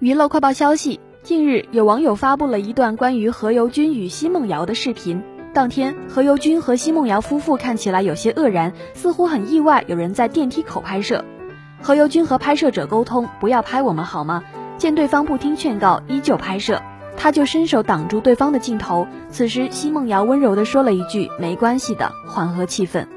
娱乐快报消息，近日有网友发布了一段关于何猷君与奚梦瑶的视频。当天，何猷君和奚梦瑶夫妇看起来有些愕然，似乎很意外有人在电梯口拍摄。何猷君和拍摄者沟通，不要拍我们好吗？见对方不听劝告，依旧拍摄，他就伸手挡住对方的镜头。此时奚梦瑶温柔地说了一句，没关系的，缓和气氛。